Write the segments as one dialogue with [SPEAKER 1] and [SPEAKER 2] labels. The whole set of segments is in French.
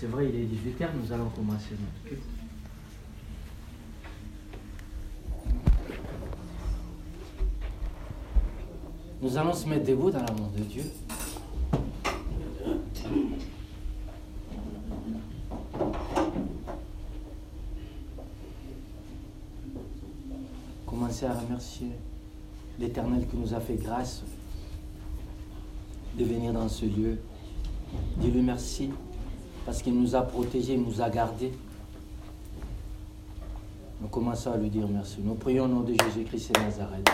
[SPEAKER 1] C'est vrai, il est 18h, nous allons commencer notre culte. Nous allons se mettre debout dans l'amour de Dieu. Commencez à remercier l'Éternel qui nous a fait grâce de venir dans ce lieu. Dis-lui merci parce qu'il nous a protégés, il nous a gardés. Nous commençons à lui dire merci. Nous prions au nom de Jésus-Christ et Nazareth.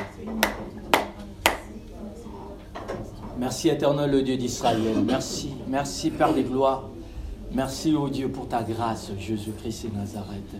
[SPEAKER 1] Merci éternel le Dieu d'Israël. Merci, merci Père des gloires. Merci au Dieu pour ta grâce, Jésus-Christ et Nazareth.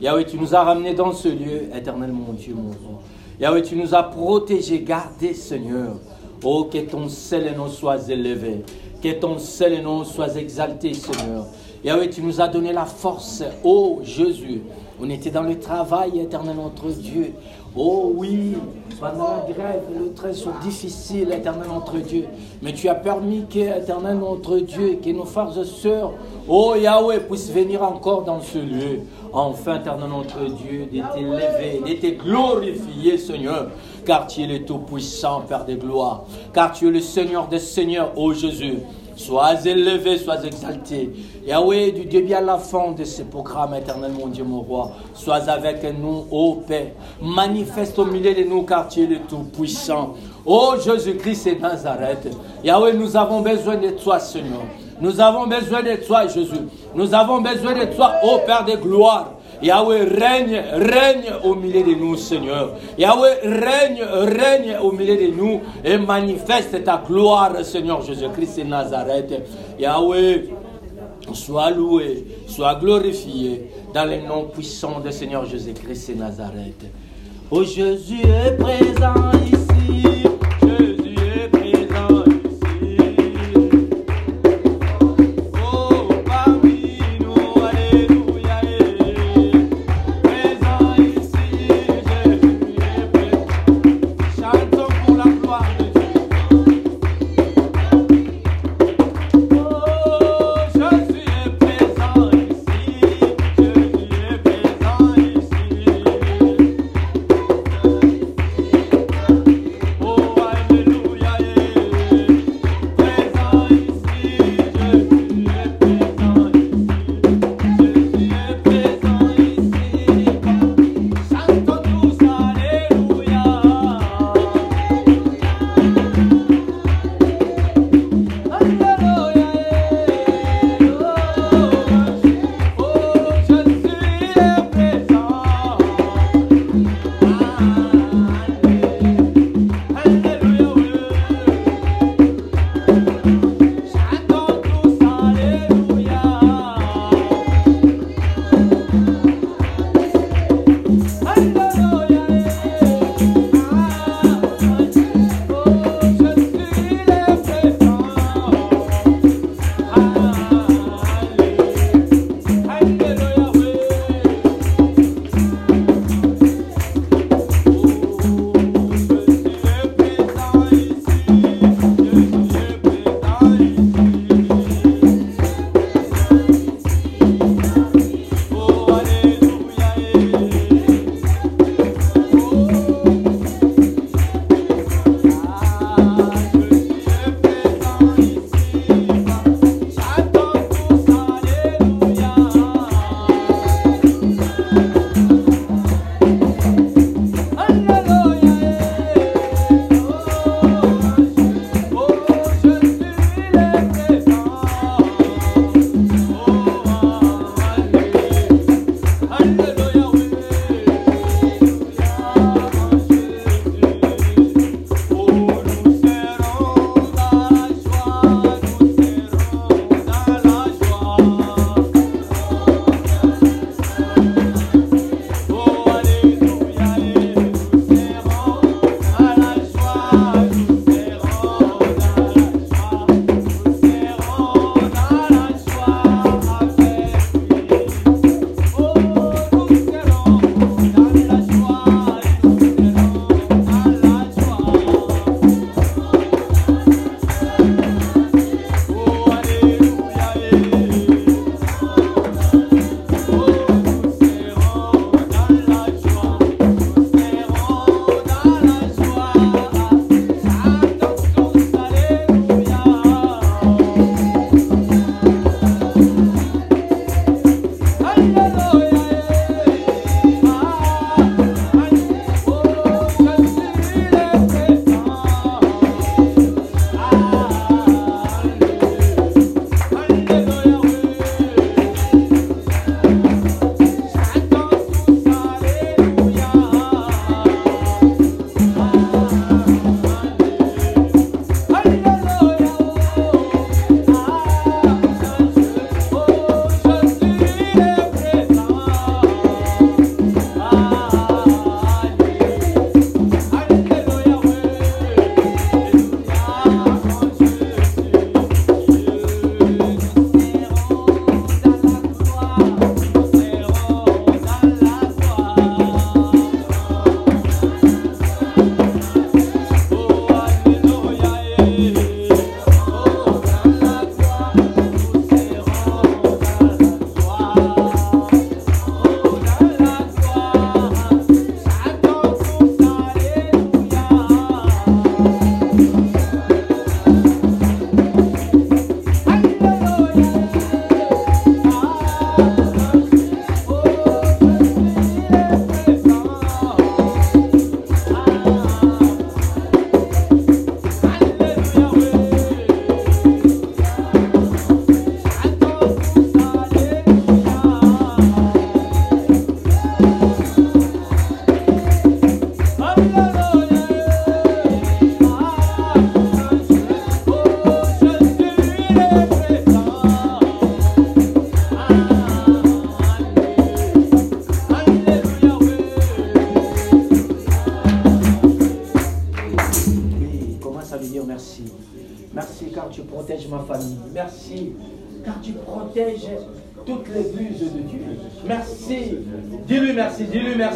[SPEAKER 1] Yahweh, tu nous as ramenés dans ce lieu, éternel mon Dieu, mon roi. Yahweh, tu nous as protégés, gardés, Seigneur. Oh, que ton seul nom soit élevé. Que ton seul nom soit exalté, Seigneur. Yahweh, tu nous as donné la force. Oh, Jésus. On était dans le travail, éternel notre Dieu. Oh oui, pendant la grève, le train sont difficiles, éternel notre Dieu. Mais tu as permis que, éternel notre Dieu, que nos frères et sœurs, oh Yahweh, puissent venir encore dans ce lieu. Enfin, éternel notre Dieu, d'être élevé, d'être glorifié, Seigneur. Car tu es le Tout-Puissant, Père des gloires. Car tu es le Seigneur des Seigneurs, ô Jésus. Sois élevé, sois exalté. Yahweh, du début à la fin de ce programme, éternel mon Dieu, mon roi, sois avec nous, ô Père. Manifeste au milieu de nous, car le Tout-Puissant. Ô Jésus-Christ et Nazareth. Yahweh, nous avons besoin de toi, Seigneur. Nous avons besoin de toi, Jésus. Nous avons besoin de toi, ô Père de gloire. Yahweh, règne, règne au milieu de nous, Seigneur. Yahweh, règne, règne au milieu de nous et manifeste ta gloire, Seigneur Jésus-Christ et Nazareth. Yahweh, sois loué, sois glorifié dans les noms puissants de Seigneur Jésus-Christ et Nazareth. Oh Jésus est présent ici.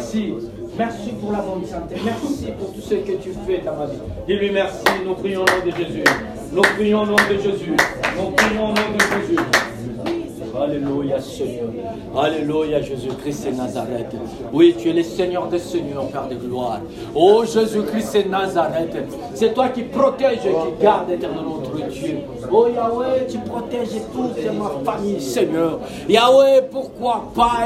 [SPEAKER 1] Merci. Merci pour la bonne santé. Merci pour tout ce que tu fais dans ma vie. Dis-lui merci. Nous prions au nom de Jésus. Nous prions au nom de Jésus. Nous prions au nom de Jésus. Alléluia Seigneur. Alléluia Jésus-Christ et Nazareth. Oui, tu es le Seigneur des Seigneurs, Père de gloire. Oh Jésus-Christ et Nazareth. C'est toi qui protèges et qui gardes éternellement notre Dieu. Oh Yahweh, tu protèges toute ma famille, Seigneur. Yahweh, pourquoi pas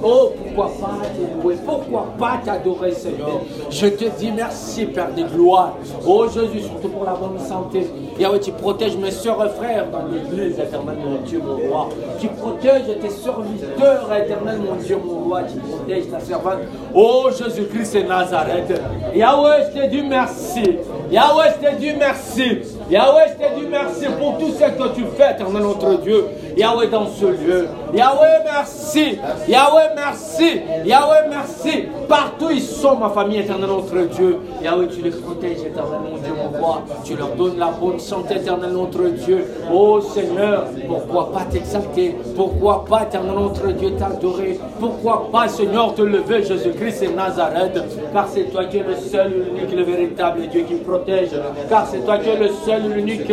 [SPEAKER 1] Oh, pourquoi pas te louer Pourquoi pas t'adorer, Seigneur? Je te dis merci, Père de gloire. Oh Jésus, surtout pour la bonne santé. Yahweh, tu protèges mes soeurs et frères dans l'église, éternel mon Dieu, mon roi. Tu protèges tes serviteurs, éternel mon Dieu, mon roi. Tu protèges ta servante. Oh Jésus-Christ et Nazareth. Yahweh, je te dis merci. Yahweh, je te dis merci. Yahweh, je te dis merci pour tout ce que tu fais, éternel notre Dieu. Yahweh, dans ce lieu. Yahweh, merci. Yahweh, merci. Yahweh, merci. Partout ils sont, ma famille, éternel notre Dieu. Yahweh, tu les protèges, éternel mon Dieu, mon roi. Tu leur donnes la bonne santé, éternel notre Dieu? Oh Seigneur, pourquoi pas t'exalter? Pourquoi pas, éternel notre Dieu, t'adorer? Pourquoi pas, Seigneur, te lever, Jésus-Christ et Nazareth? Car c'est toi qui es le seul, l'unique, le véritable Dieu qui protège. Car c'est toi qui es le seul, l'unique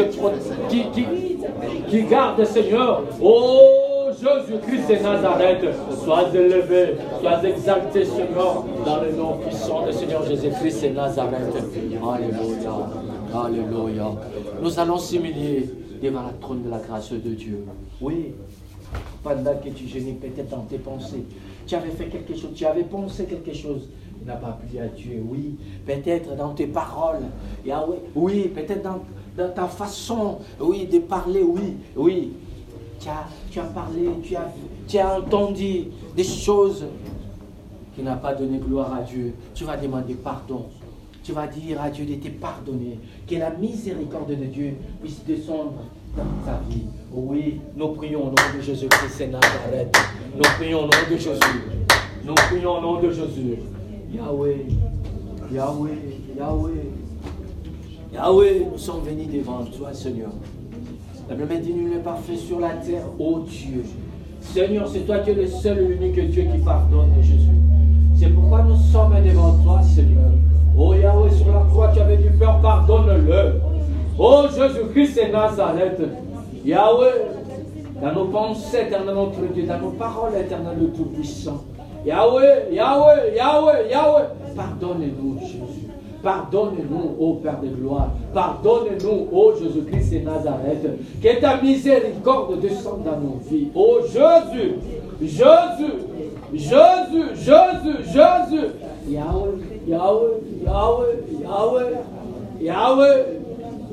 [SPEAKER 1] qui, qui, qui garde, Seigneur. Oh Jésus-Christ et Nazareth, sois élevé, sois exalté, Seigneur, dans le nom puissant de Seigneur Jésus-Christ et Nazareth. Alléluia, Alléluia. Nous allons s'humilier devant la trône de la grâce de Dieu. Oui, pendant que tu gênais peut-être dans tes pensées, tu avais fait quelque chose, tu avais pensé quelque chose, tu n'as pas plu à Dieu, oui, peut-être dans tes paroles, Yahweh, oui, peut-être dans, dans ta façon, oui, de parler, oui, oui, tu as, tu as parlé, tu as, tu as entendu des choses qui n'ont pas donné gloire à Dieu. Tu vas demander pardon. Tu vas dire à Dieu de te pardonner. Que la miséricorde de Dieu puisse descendre dans ta vie. Oui, nous prions au nom de Jésus-Christ et Nazareth. Nous prions au nom de Jésus. Nous prions au nom de Jésus. Yahweh, Yahweh, Yahweh. Yahweh, nous sommes venus devant toi, Seigneur. La Bible dit nul n'est parfait sur la terre, ô Dieu. Seigneur, c'est toi qui es le seul et l'unique Dieu qui pardonne, Jésus. C'est pourquoi nous sommes devant toi, Seigneur. Oh Yahweh, sur la croix, tu avais dû faire, pardonne-le. Oh Jésus-Christ et Nazareth. Yahweh, dans nos pensées, éternel notre Dieu, dans nos paroles, éternel le Tout-Puissant. Yahweh, Yahweh, Yahweh, Yahweh. Pardonne-nous, Jésus. Pardonne-nous, ô Père de gloire. Pardonne-nous, ô Jésus-Christ et Nazareth. Que ta miséricorde descende dans nos vies. Ô Jésus, Jésus, Jésus, Jésus, Jésus. Yahweh, Yahweh, Yahweh, Yahweh, Yahweh,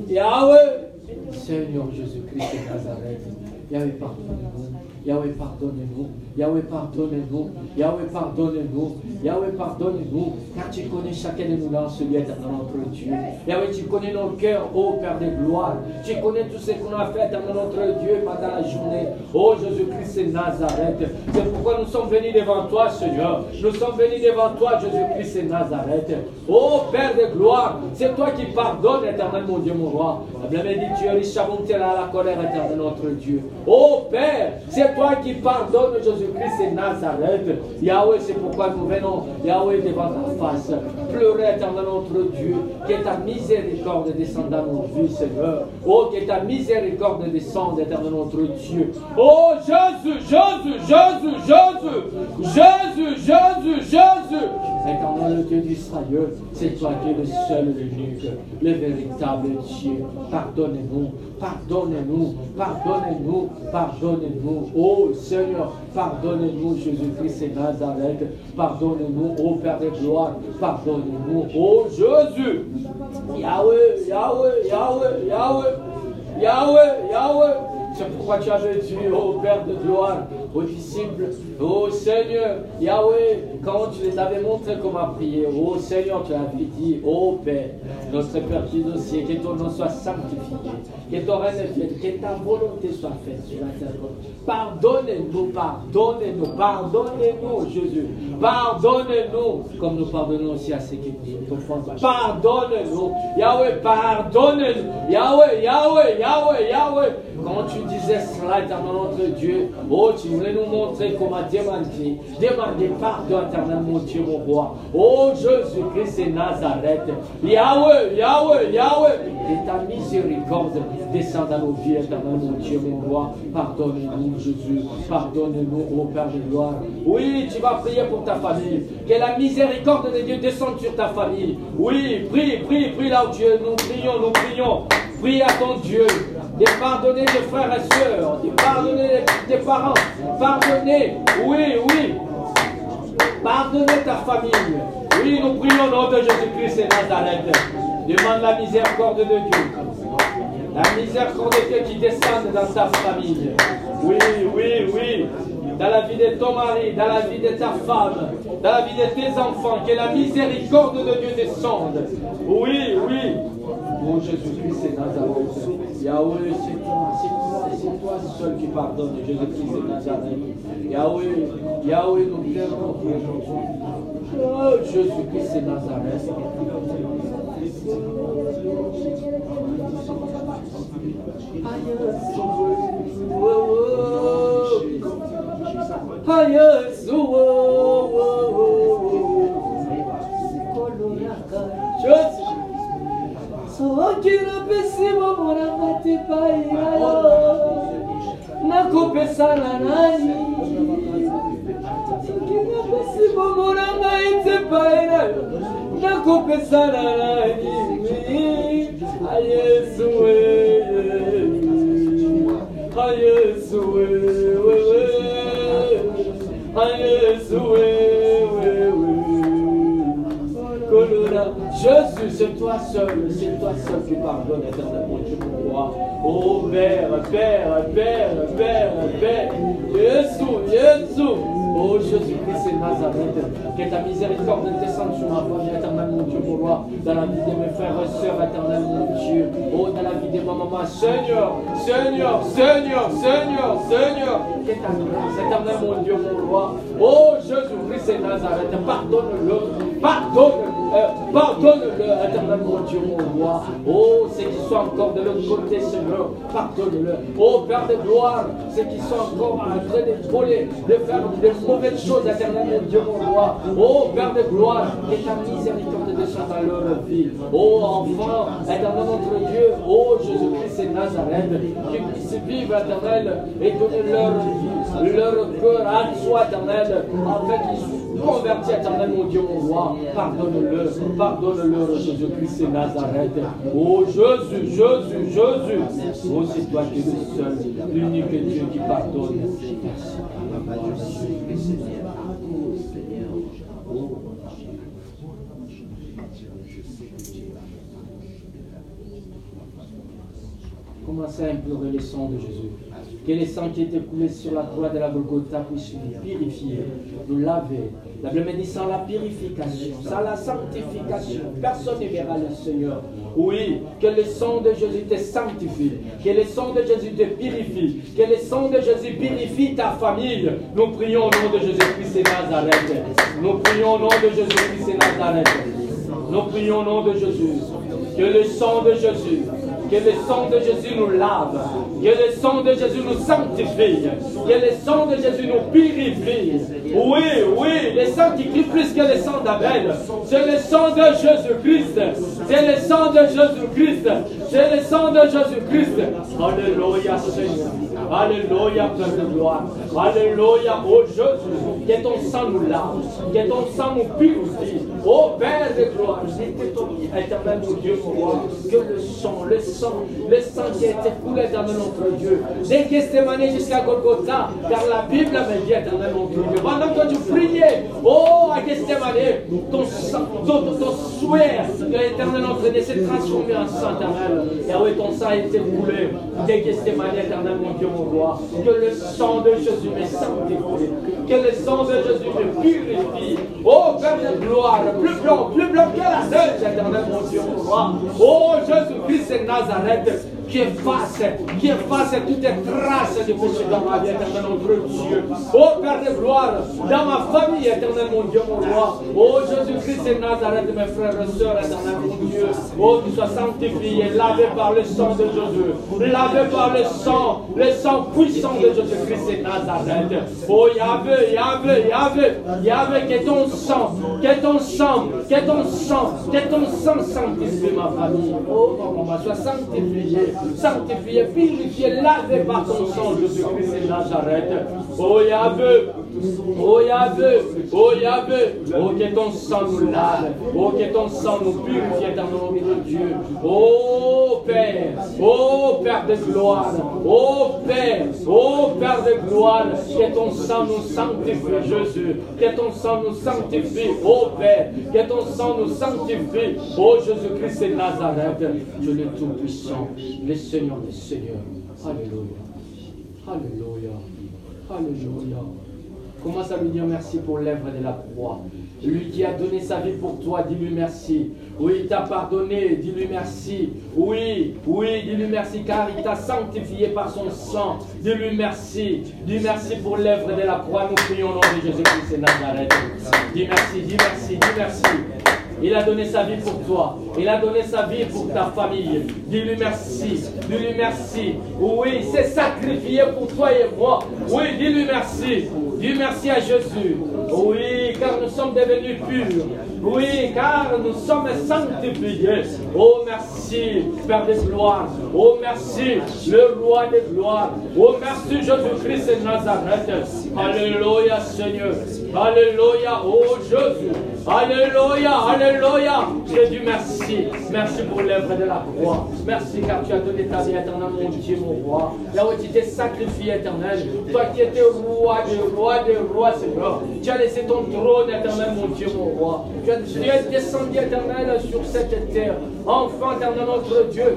[SPEAKER 1] Yahweh. Seigneur Jésus-Christ et Nazareth. Yahweh, pardonne-nous. Yahweh, pardonne-nous. Yahweh, pardonne-nous. Yahweh, pardonne-nous. Yahweh, pardonne-nous. Car tu connais chacun de nous dans ce lieu notre Dieu. Yahweh, tu connais nos cœurs, ô Père de gloire. Tu connais tout ce qu'on a fait dans notre Dieu pendant la journée. Ô Jésus-Christ et Nazareth. C'est pourquoi nous sommes venus devant toi, Seigneur. Nous sommes venus devant toi, Jésus-Christ et Nazareth. Ô Père de gloire, c'est toi qui pardonnes, éternel mon Dieu, mon roi. La Bible dit, tu es riche à la colère, éternel notre Dieu. Ô Père, c'est toi qui pardonnes, Jésus-Christ et Nazareth. Yahweh, c'est pourquoi nous venons, Yahweh, devant ta face. Pleurer, éternel notre Dieu, que ta miséricorde descende dans nos vies, Seigneur. Oh, que ta miséricorde descende, éternel notre Dieu. Oh, Jésus, Jésus, Jésus, Jésus, Jésus, Jésus, Jésus. Éternel Dieu d'Israël, c'est toi qui es le seul, l'unique, le véritable Dieu. Pardonnez-nous, pardonnez-nous, pardonnez-nous, pardonnez-nous. Oh Seigneur, pardonnez-nous, Jésus-Christ et Nazareth. Pardonnez-nous, ô Père de gloire, pardonnez-nous, ô Jésus. Yahweh, Yahweh, Yahweh, Yahweh, Yahweh, Yahweh. C'est pourquoi tu avais dit, ô Père de gloire, aux disciples, ô Seigneur, Yahweh, quand tu les avais montré comment prier, ô Seigneur, tu avais dit, ô Père, notre Père qui est ciel, que ton nom soit sanctifié, que ton règne vienne, que ta volonté soit faite sur la terre. Pardonnez-nous, pardonnez-nous, pardonnez-nous, Jésus. Pardonnez-nous, comme nous pardonnons aussi à ceux qui nous font Pardonnez-nous, Yahweh, pardonnez-nous, Yahweh, Yahweh, Yahweh, Yahweh. Quand tu disais cela, éternel notre Dieu, oh, tu voulais nous montrer comment demander, demander pardon, éternel mon Dieu, mon roi. Oh, Jésus-Christ et Nazareth, Yahweh, Yahweh, Yahweh, que ta miséricorde descende à nos vies, éternel mon Dieu, mon roi. Pardonne-nous, Jésus, pardonne-nous, ô Père de gloire. Oui, tu vas prier pour ta famille. Que la miséricorde de Dieu descende sur ta famille. Oui, prie, prie, prie là où Dieu. Nous prions, nous prions. Prie à ton Dieu de pardonner tes frères et sœurs, de pardonner tes parents, pardonner, oui, oui, pardonner ta famille. Oui, nous prions au nom de Jésus-Christ et Nazareth. Demande la miséricorde de Dieu. La miséricorde de Dieu qui descende dans ta famille. Oui, oui, oui. Dans la vie de ton mari, dans la vie de ta femme, dans la vie de tes enfants, que la miséricorde de Dieu descende. Oui, oui. Oh Jésus-Christ et Nazareth. Yahweh, c'est toi, c'est toi, seul qui pardonne, Jésus-Christ et Nazareth. Yahweh, Yahweh, nous pleurons Oh Jésus-Christ et Nazareth. Jesus. Soki napesi bomona mati pai na yo nakopesa na nani soki napesi bomona ngai te pai na yo nakopesa na nani ayesu toi seul, c'est toi seul qui pardonne éternellement, Dieu mon roi. Oh Père, Père, Père, Père, Père, Jésus, Jésus. Oh Jésus-Christ et Nazareth, que ta miséricorde descende sur ma famille, éternel mon Dieu, mon roi, dans la vie de mes frères et sœurs, éternel mon Dieu, oh dans la vie de ma maman, Seigneur, Seigneur, Seigneur, Seigneur, Seigneur, que ta éternel mon Dieu, mon roi, oh Jésus-Christ et Nazareth, pardonne-le, pardonne-le. Pardonne-le, éternel mon Dieu, mon roi. Oh, ceux qui sont encore de l'autre côté, Seigneur, pardonne-le. Oh, Père de gloire, ceux qui sont encore en train de voler, de faire des mauvaises choses, éternel Dieu, mon roi. Oh, Père de gloire, que ta miséricorde descende dans leur vie. Oh, enfant, éternel notre Dieu, oh, Jésus-Christ et Nazareth, qu'ils puissent vivre, éternel, et donner leur vie, leur cœur à toi, éternel, afin qu'ils convertis, éternel mon Dieu, mon roi. Pardonne-le, pardonne-le, Jésus-Christ et Nazareth. Oh, Jésus, Jésus, Jésus. Oh, c'est toi qui es le seul, l'unique Dieu qui pardonne. Commencez à implorer le sang de Jésus. Que les sang qui était coulé sur la croix de la Golgotha puisse nous purifier, nous laver. La Bible dit sans la purification, sans la sanctification, personne ne verra le Seigneur. Oui, que le sang de Jésus te sanctifie, que le sang de Jésus te purifie, que le sang de Jésus purifie ta famille. Nous prions au nom de Jésus-Christ et Nazareth. Nous prions au nom de Jésus-Christ et Nazareth. Nous prions au nom de Jésus. Que le sang de Jésus que le sang de Jésus nous lave. Que le sang de Jésus nous sanctifie. Que le sang de Jésus nous purifie. Oui, oui, le sang qui crie plus que le sang d'Abel. C'est le sang de Jésus-Christ. C'est le sang de Jésus-Christ. C'est le sang de Jésus-Christ. Alléluia, Seigneur. Alléluia, Père de gloire. Alléluia, oh Jésus. Que ton sang nous lave. Que ton sang nous purifie. Oh Père de gloire. Éternel, mon Dieu, mon roi. Que le sang, le sang sang, le sang qui a été coulé dans notre Dieu. Dès Gethsemane jusqu'à Golgotha, car la Bible me dit, éternel mon Dieu. Pendant que tu priais, oh, à Gethsemane, ton sang, ton, ton, souhait que l'éternel notre Dieu s'est transformé en sang éternel. Et oui, ton sang a été coulé. Dès Gethsemane, éternel mon Dieu, Que le sang de Jésus me sanctifie. Que le sang de Jésus me purifie. Oh, Père de gloire, plus blanc, plus blanc que la neige, éternel mon Dieu, mon roi. Oh, Jésus-Christ de Nazareth qui efface, qui efface toutes les traces de péché dans ma vie, éternel notre Dieu. Oh Père de gloire, dans ma famille, éternel mon Dieu, mon roi. Oh Jésus-Christ de Nazareth, mes frères et sœurs, éternel mon Dieu. Oh, tu sois sanctifié, lavé par le sang de Jésus, lavé par le sang, le sang puissant de Jésus-Christ de Nazareth. Oh Yahvé, Yahvé, Yahvé, Yahvé, que ton sang, que ton sang, que ton sang, que ton sang sanctifie ma famille. Oh, maman, sois sanctifié sanctifié, purifié, lavé par ton sang, Jésus-Christ de Nazareth. Oh Yahvé, oh Yahvé, oh Yahvé, oh que ton sang nous lave, oh que ton sang nous purifie dans notre Dieu. Oh Père, oh Père de gloire, oh Père, oh Père de gloire, que ton sang nous sanctifie, Jésus, que ton sang nous sanctifie, oh Père, que ton sang nous sanctifie, oh Jésus-Christ de Nazareth, Dieu le Tout-Puissant, le Seigneur des Seigneurs. Alléluia. Alléluia. Alléluia. Commence à lui dire merci pour l'œuvre de la croix. Lui qui a donné sa vie pour toi, dis-lui merci. Oui, il t'a pardonné, dis-lui merci. Oui, oui, dis-lui merci car il t'a sanctifié par son sang. Dis-lui merci. Dis merci pour l'œuvre de la croix. Nous prions au nom de Jésus-Christ et Nazareth. Dis merci, dis merci, dis merci. Il a donné sa vie pour toi. Il a donné sa vie pour ta famille. Dis-lui merci. Dis-lui merci. Oui, il s'est sacrifié pour toi et moi. Oui, dis-lui merci. Dis merci à Jésus. Oui, car nous sommes devenus purs. Oui, car nous sommes sanctifiés. Oh, merci, Père de gloire. Oh, merci, le roi de gloire. Oh, merci, Jésus-Christ de Nazareth. Alléluia, Seigneur. Alléluia, oh Jésus. Alléluia, Alléluia. Jésus, merci. Merci pour l'œuvre de la croix. Merci car tu as donné ta vie éternelle, mon Dieu, mon roi. Là où tu t'es sacrifié éternel. Toi qui étais roi des rois, des rois, Seigneur. Tu as laissé ton trône éternel, mon Dieu, mon roi. Tu es descendu éternel sur cette terre. Enfant éternel, notre Dieu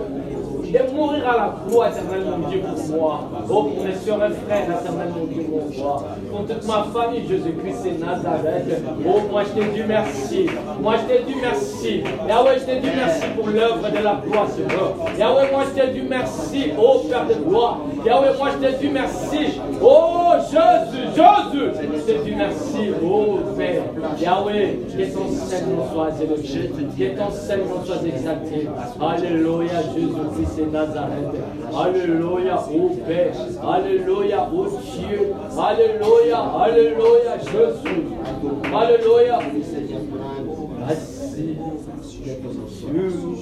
[SPEAKER 1] de mourir à la croix, éternel mon Dieu, pour moi. Oh, pour mes soeurs et frères, éternel mon Dieu, mon roi. Pour toute ma famille, Jésus-Christ et Nazareth. Oh, moi je t'ai dit merci. Moi je t'ai dit merci. Yahweh, je t'ai dit merci pour l'œuvre de la croix, Seigneur. Yahweh, moi je t'ai dit merci, oh Père de gloire. Yahweh, moi je t'ai dit merci. Oh Jésus, Jésus. Je t'ai dit merci, oh Père. Yahweh, que ton Seigneur soit élevé. Que ton Seigneur soit exalté. Alléluia, Jésus-Christ et Nazareth. Alléluia, oh Père. Alléluia, oh Dieu. Alléluia, Alléluia, Jésus. Alléluia. Assis sur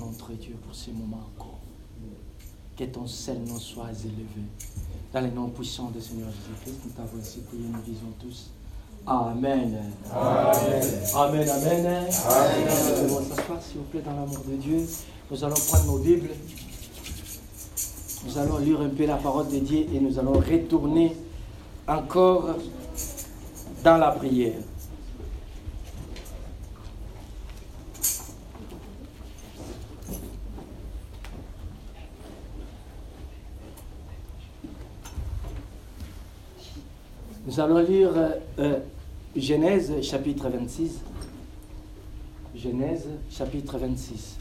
[SPEAKER 1] notre Dieu, pour ces moments encore. Que ton seul nom soit élevé. Dans les noms puissants du Seigneur Jésus-Christ, nous t'avons ainsi prié, nous disons tous. Amen. Amen. Amen. Amen. Nous s'il vous plaît, dans l'amour de Dieu. Nous allons prendre nos Bibles. Nous allons lire un peu la parole de Dieu et nous allons retourner encore dans la prière. Nous allons lire euh, euh, Genèse chapitre 26. Genèse chapitre 26.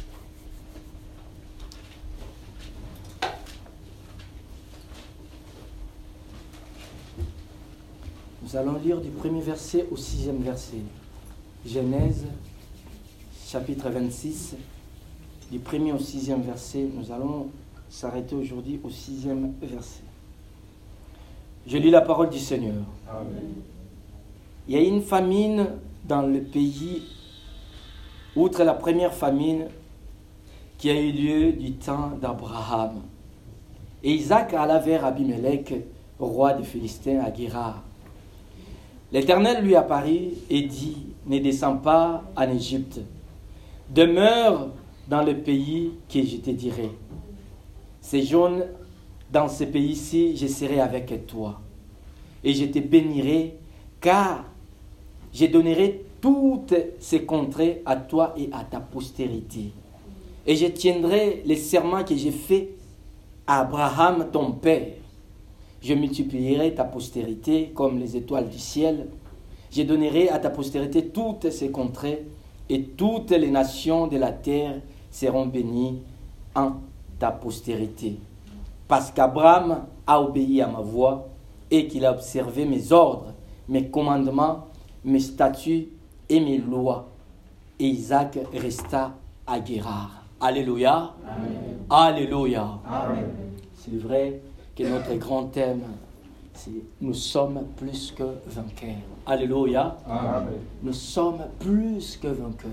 [SPEAKER 1] Nous allons lire du premier verset au sixième verset. Genèse chapitre 26, du premier au sixième verset. Nous allons s'arrêter aujourd'hui au sixième verset. Je lis la parole du Seigneur. Il y a une famine dans le pays, outre la première famine qui a eu lieu du temps d'Abraham. Et Isaac alla vers Abimelech, roi des Philistins, à Guérard. L'Éternel lui apparut et dit, ne descends pas en Égypte, demeure dans le pays que je te dirai. Séjourne dans ce pays-ci, je serai avec toi. Et je te bénirai, car je donnerai toutes ces contrées à toi et à ta postérité. Et je tiendrai les serments que j'ai faits à Abraham, ton père. Je multiplierai ta postérité comme les étoiles du ciel. Je donnerai à ta postérité toutes ces contrées, et toutes les nations de la terre seront bénies en ta postérité parce qu'Abraham a obéi à ma voix et qu'il a observé mes ordres, mes commandements, mes statuts et mes lois. Et Isaac resta à Guérard. Alléluia. Alléluia. C'est vrai que notre grand thème, c'est nous sommes plus que vainqueurs. Alléluia. Nous sommes plus que vainqueurs.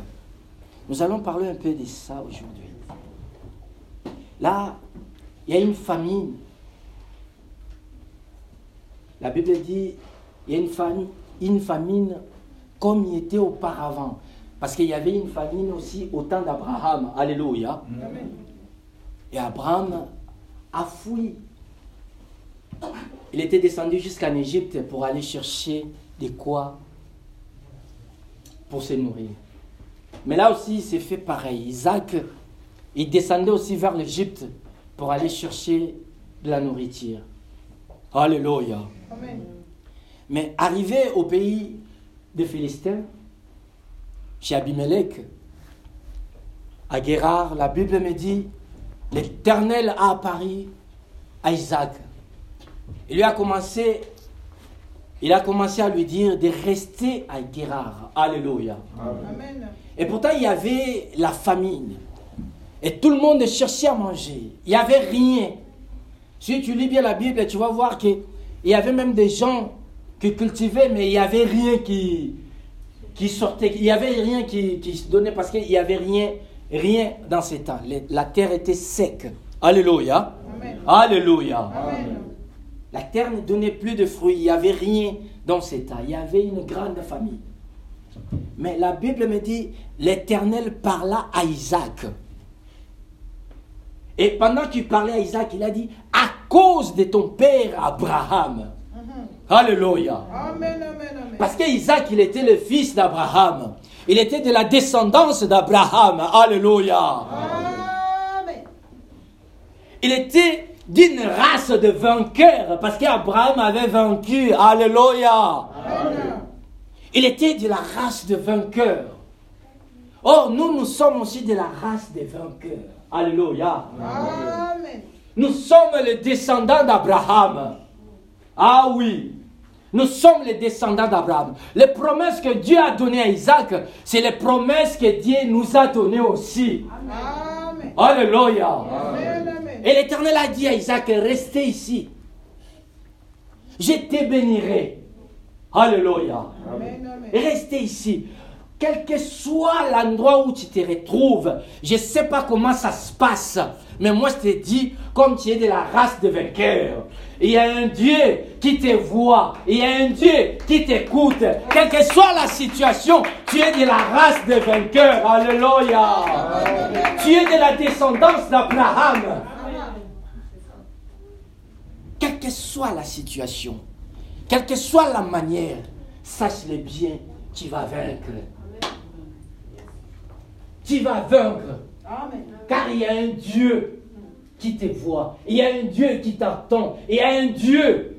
[SPEAKER 1] Nous allons parler un peu de ça aujourd'hui. Là, il y a une famine. La Bible dit, il y a une famine, une famine comme il était auparavant. Parce qu'il y avait une famine aussi au temps d'Abraham. Alléluia. Et Abraham a fui. Il était descendu jusqu'en Égypte pour aller chercher des quoi pour se nourrir. Mais là aussi, il s'est fait pareil. Isaac, il descendait aussi vers l'Égypte pour aller chercher de la nourriture. Alléluia. Mais arrivé au pays des Philistins, chez Abimelech, à Guérard, la Bible me dit, l'Éternel a apparu à Isaac. Il lui a commencé, il a commencé à lui dire de rester à Guérard. Alléluia. Et pourtant, il y avait la famine. Et tout le monde cherchait à manger. Il n'y avait rien. Si tu lis bien la Bible, tu vas voir qu'il y avait même des gens qui cultivaient, mais il n'y avait rien qui, qui sortait. Il n'y avait rien qui, qui se donnait parce qu'il n'y avait rien, rien dans ces temps. La terre était sec. Alléluia. Alléluia. La terre ne donnait plus de fruits. Il n'y avait rien dans ces temps. Il y avait une grande famille. Mais la Bible me dit, l'Éternel parla à Isaac. Et pendant qu'il parlait à Isaac, il a dit, à cause de ton père Abraham. Alléluia. Parce qu'Isaac, il était le fils d'Abraham. Il était de la descendance d'Abraham. Alléluia. Il était d'une race de vainqueurs parce qu'Abraham avait vaincu. Alléluia. Il était de la race de vainqueurs. Or, nous, nous sommes aussi de la race des vainqueurs. Alléluia. Amen. Nous sommes les descendants d'Abraham. Ah oui. Nous sommes les descendants d'Abraham. Les promesses que Dieu a données à Isaac, c'est les promesses que Dieu nous a données aussi. Amen. Alléluia. Et l'Éternel a dit à Isaac, restez ici. Je te bénirai. Alléluia. Restez ici. Quel que soit l'endroit où tu te retrouves, je ne sais pas comment ça se passe, mais moi je te dis, comme tu es de la race de vainqueurs, il y a un Dieu qui te voit, il y a un Dieu qui t'écoute, quelle que soit la situation, tu es de la race de vainqueurs, alléluia. Tu es de la descendance d'Abraham. Quelle que soit la situation, quelle que soit la manière, sache-le bien, tu vas vaincre tu vas vaincre. Car il y a un Dieu qui te voit. Il y a un Dieu qui t'attend. Il y a un Dieu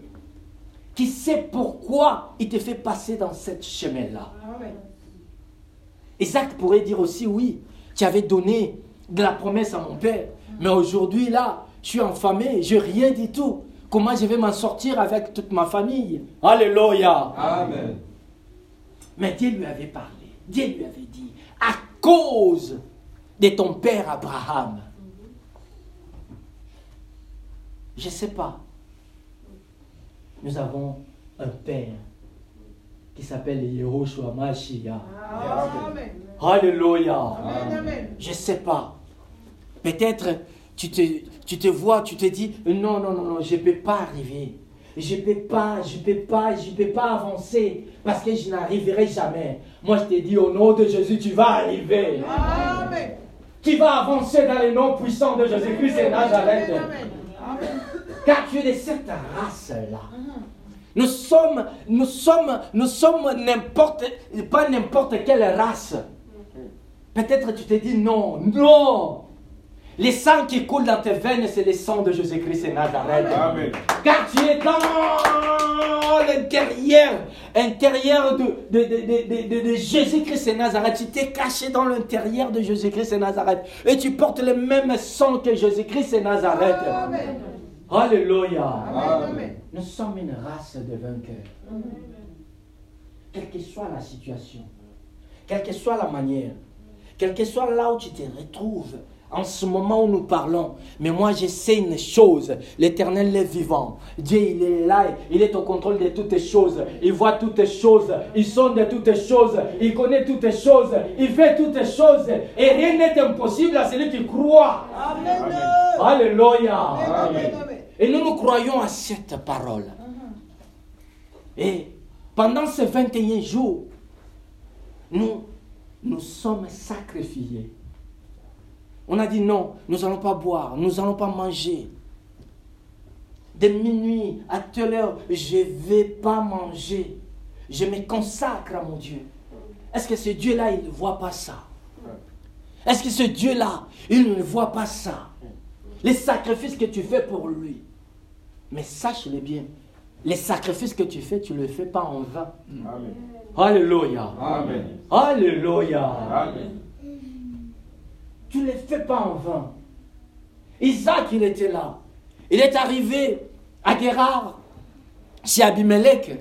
[SPEAKER 1] qui sait pourquoi il te fait passer dans cette chemin-là. Isaac pourrait dire aussi, oui, tu avais donné de la promesse à mon père. Mais aujourd'hui, là, je suis enfamé, je rien du tout. Comment je vais m'en sortir avec toute ma famille? Alléluia. Amen. Mais Dieu lui avait parlé. Dieu lui avait dit, à cause de ton père Abraham. Je ne sais pas. Nous avons un père qui s'appelle Yehoshua Mashiach. Alléluia. Je ne sais pas. Peut-être tu te, tu te vois, tu te dis, non, non, non, non, je ne peux pas arriver je ne peux pas, je ne peux pas, je ne peux pas avancer parce que je n'arriverai jamais. Moi, je te dis au nom de Jésus, tu vas arriver. Amen. Tu vas avancer dans les noms puissants de Jésus-Christ et Nazareth. Car tu es de cette race-là. Nous sommes, nous sommes, nous sommes n'importe, pas n'importe quelle race. Peut-être tu te dis non, non. Les sang qui coulent dans tes veines, c'est le sang de Jésus-Christ et Nazareth. Amen. Car tu es dans l'intérieur, intérieur de, de, de, de Jésus-Christ et Nazareth. Tu t'es caché dans l'intérieur de Jésus-Christ et Nazareth. Et tu portes le même sang que Jésus-Christ et Nazareth. Amen. Alléluia. Nous sommes une race de vainqueurs. Quelle que soit la situation, quelle que soit la manière, quel que soit là où tu te retrouves, en ce moment où nous parlons. Mais moi, je sais une chose. L'éternel est vivant. Dieu, il est là. Il est au contrôle de toutes choses. Il voit toutes choses. Il sonde de toutes choses. Il connaît toutes choses. Il fait toutes choses. Et rien n'est impossible à celui qui croit. Amen. Alléluia. Et nous nous croyons à cette parole. Et pendant ces 21 jours, nous nous sommes sacrifiés on a dit non, nous n'allons pas boire, nous n'allons pas manger. De minuit à telle heure, je ne vais pas manger. Je me consacre à mon Dieu. Est-ce que ce Dieu-là, il ne voit pas ça? Est-ce que ce Dieu-là, il ne voit pas ça? Les sacrifices que tu fais pour lui. Mais sache-le bien, les sacrifices que tu fais, tu ne les fais pas en vain. Amen. Alléluia. Amen. Alléluia. Amen. Tu ne les fais pas en vain. Isaac, il était là. Il est arrivé à Guérard, chez Abimelech.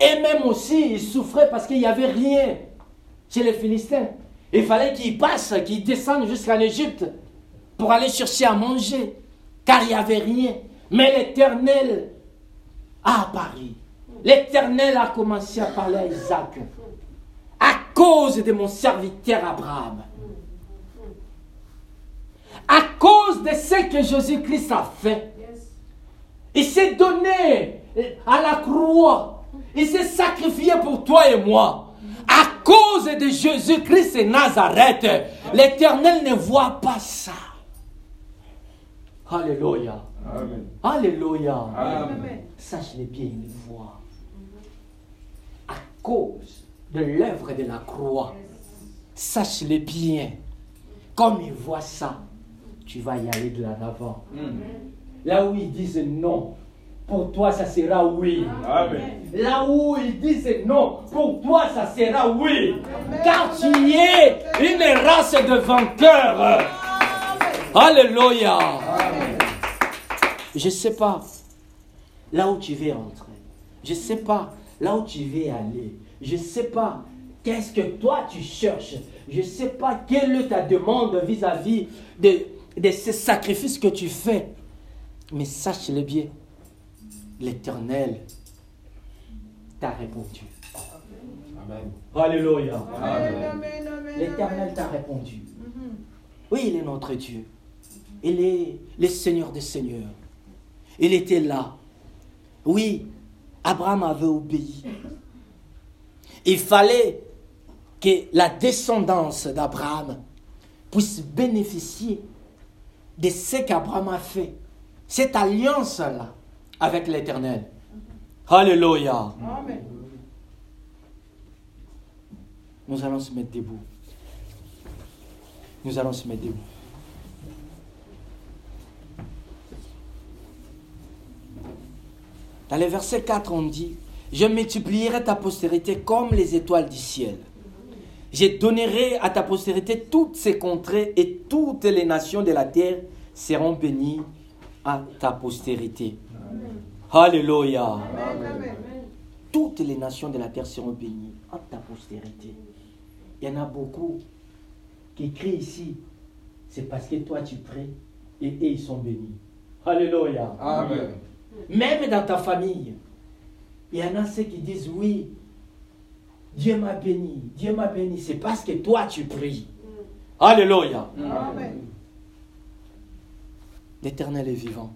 [SPEAKER 1] Et même aussi, il souffrait parce qu'il n'y avait rien chez les Philistins. Il fallait qu'il passe, qu'il descende jusqu'en Égypte pour aller chercher à manger, car il n'y avait rien. Mais l'Éternel a apparu. L'Éternel a commencé à parler à Isaac à cause de mon serviteur Abraham à cause de ce que Jésus-Christ a fait. Il s'est donné à la croix. Il s'est sacrifié pour toi et moi. À cause de Jésus-Christ et Nazareth, l'Éternel ne voit pas ça. Alléluia. Alléluia. Sache-le bien, il voit. À cause de l'œuvre de la croix, sache-le bien, comme il voit ça, tu vas y aller de l'avant. Hmm. Là où ils disent non, pour toi ça sera oui. Là où ils disent non, pour toi ça sera oui. Car tu es une race de vainqueurs. Alléluia. Je ne sais pas là où tu veux entrer. Je ne sais pas là où tu veux aller. Je ne sais pas qu'est-ce que toi tu cherches. Je ne sais pas quelle est ta demande vis-à-vis de de ces sacrifices que tu fais. Mais sache-le bien, l'Éternel t'a répondu. Alléluia.
[SPEAKER 2] Amen, amen, amen,
[SPEAKER 1] L'Éternel t'a répondu. Oui, il est notre Dieu. Il est le Seigneur des Seigneurs. Il était là. Oui, Abraham avait obéi. Il fallait que la descendance d'Abraham puisse bénéficier de ce qu'Abraham a fait. Cette alliance-là avec l'Éternel. Alléluia.
[SPEAKER 2] Amen.
[SPEAKER 1] Nous allons se mettre debout. Nous allons se mettre debout. Dans le verset 4, on dit, je multiplierai ta postérité comme les étoiles du ciel. Je donnerai à ta postérité toutes ces contrées et toutes les nations de la terre seront bénies à ta postérité. Alléluia. Toutes les nations de la terre seront bénies à ta postérité. Il y en a beaucoup qui crient ici. C'est parce que toi tu pries et eux ils sont bénis. Alléluia.
[SPEAKER 3] Amen.
[SPEAKER 1] Même dans ta famille, il y en a ceux qui disent oui, Dieu m'a béni, Dieu m'a béni. C'est parce que toi tu pries. Alléluia.
[SPEAKER 2] Amen.
[SPEAKER 1] L'éternel est vivant.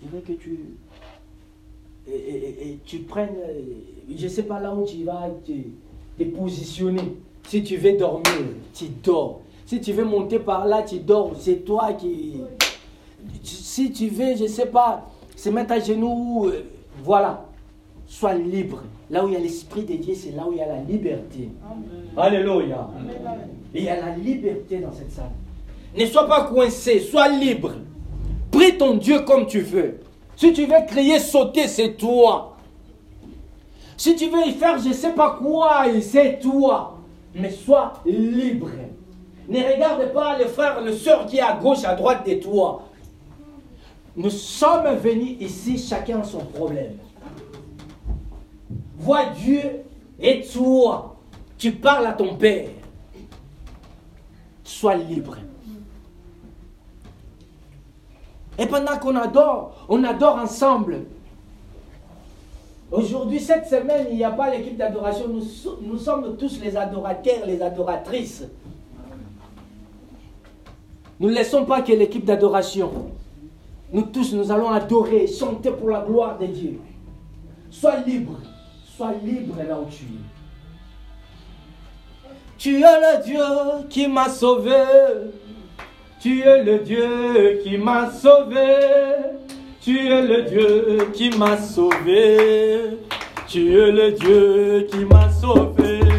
[SPEAKER 1] Je veux que tu. Et, et- et- et tu prennes. euh, Je ne sais pas là où tu vas te, te positionner. Si tu veux dormir, tu dors. Si tu veux monter par là, tu dors. C'est toi qui. Si tu veux, je ne sais pas, se mettre à genoux, euh, voilà. Sois libre. Là où il y a l'Esprit de Dieu, c'est là où il y a la liberté. Alléluia.
[SPEAKER 2] Amen,
[SPEAKER 1] il y a la liberté dans cette salle. Ne sois pas coincé, sois libre. Prie ton Dieu comme tu veux. Si tu veux crier, sauter, c'est toi. Si tu veux y faire je ne sais pas quoi, c'est toi. Mais sois libre. Ne regarde pas le frère, le soeur qui est à gauche, à droite de toi. Nous sommes venus ici, chacun a son problème. Vois Dieu et toi. Tu parles à ton Père sois libre. Et pendant qu'on adore, on adore ensemble. Aujourd'hui, cette semaine, il n'y a pas l'équipe d'adoration. Nous, so- nous sommes tous les adorateurs, les adoratrices. Nous ne laissons pas que l'équipe d'adoration. Nous tous, nous allons adorer, chanter pour la gloire de Dieu. Sois libre. Sois libre là où tu es. Tu es le Dieu qui m'a sauvé. Tu es le Dieu qui m'a sauvé. Tu es le Dieu qui m'a sauvé. Tu es le Dieu qui m'a sauvé.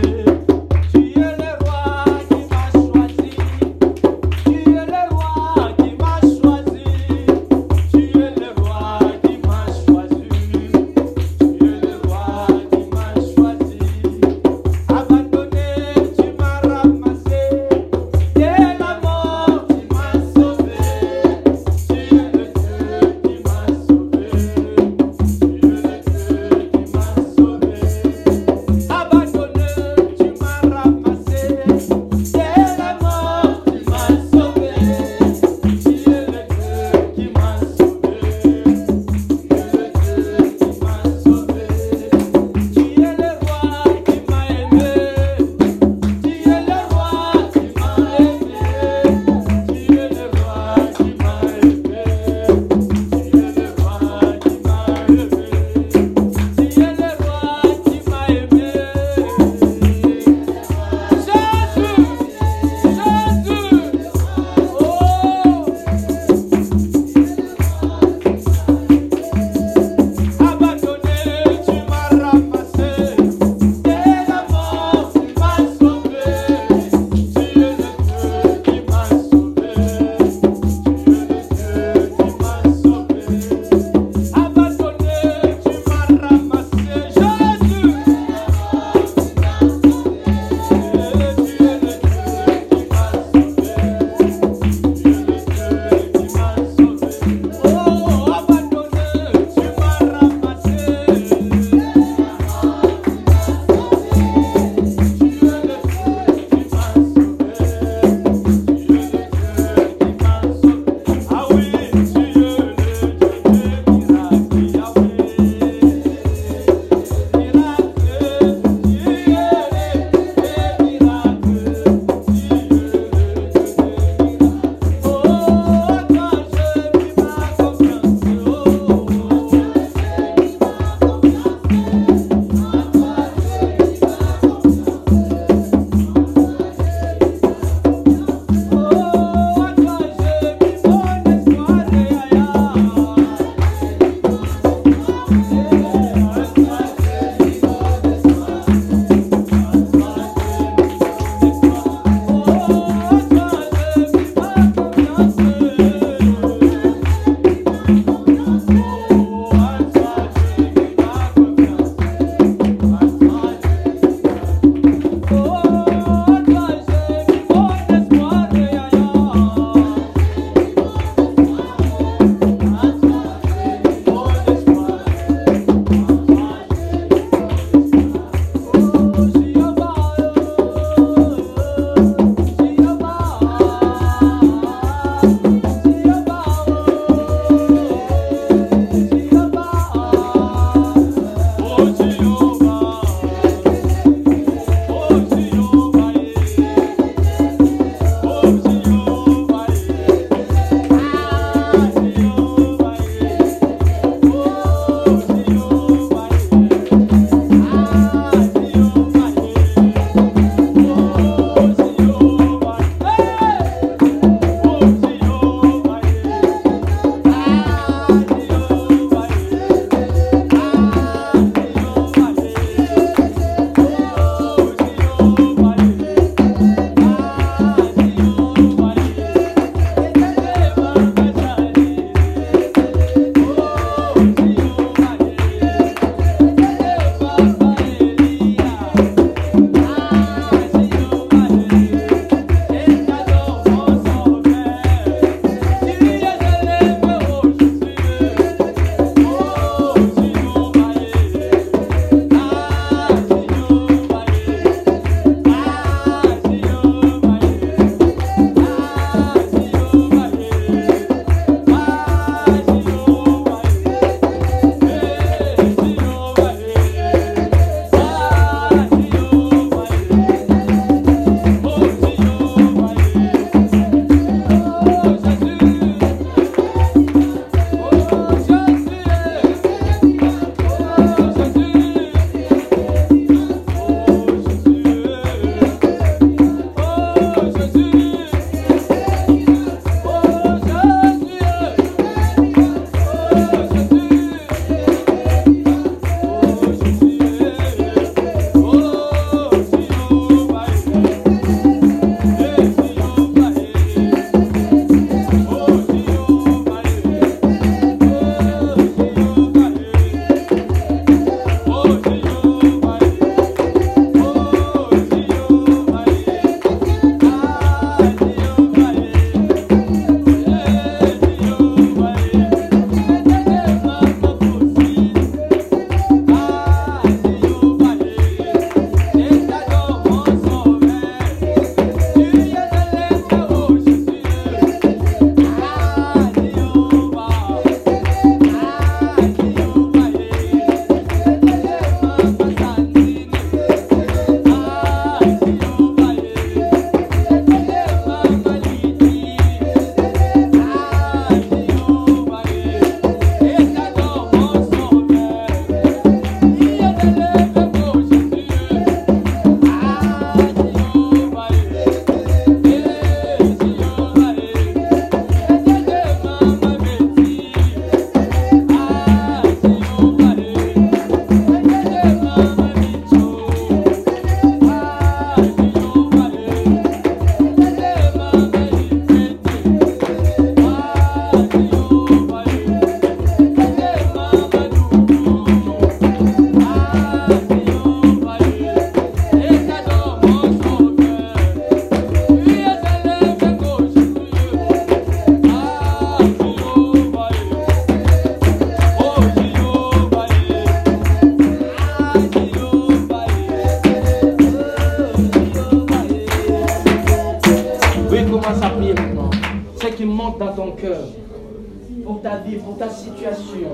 [SPEAKER 1] Pour ta vie, pour ta situation.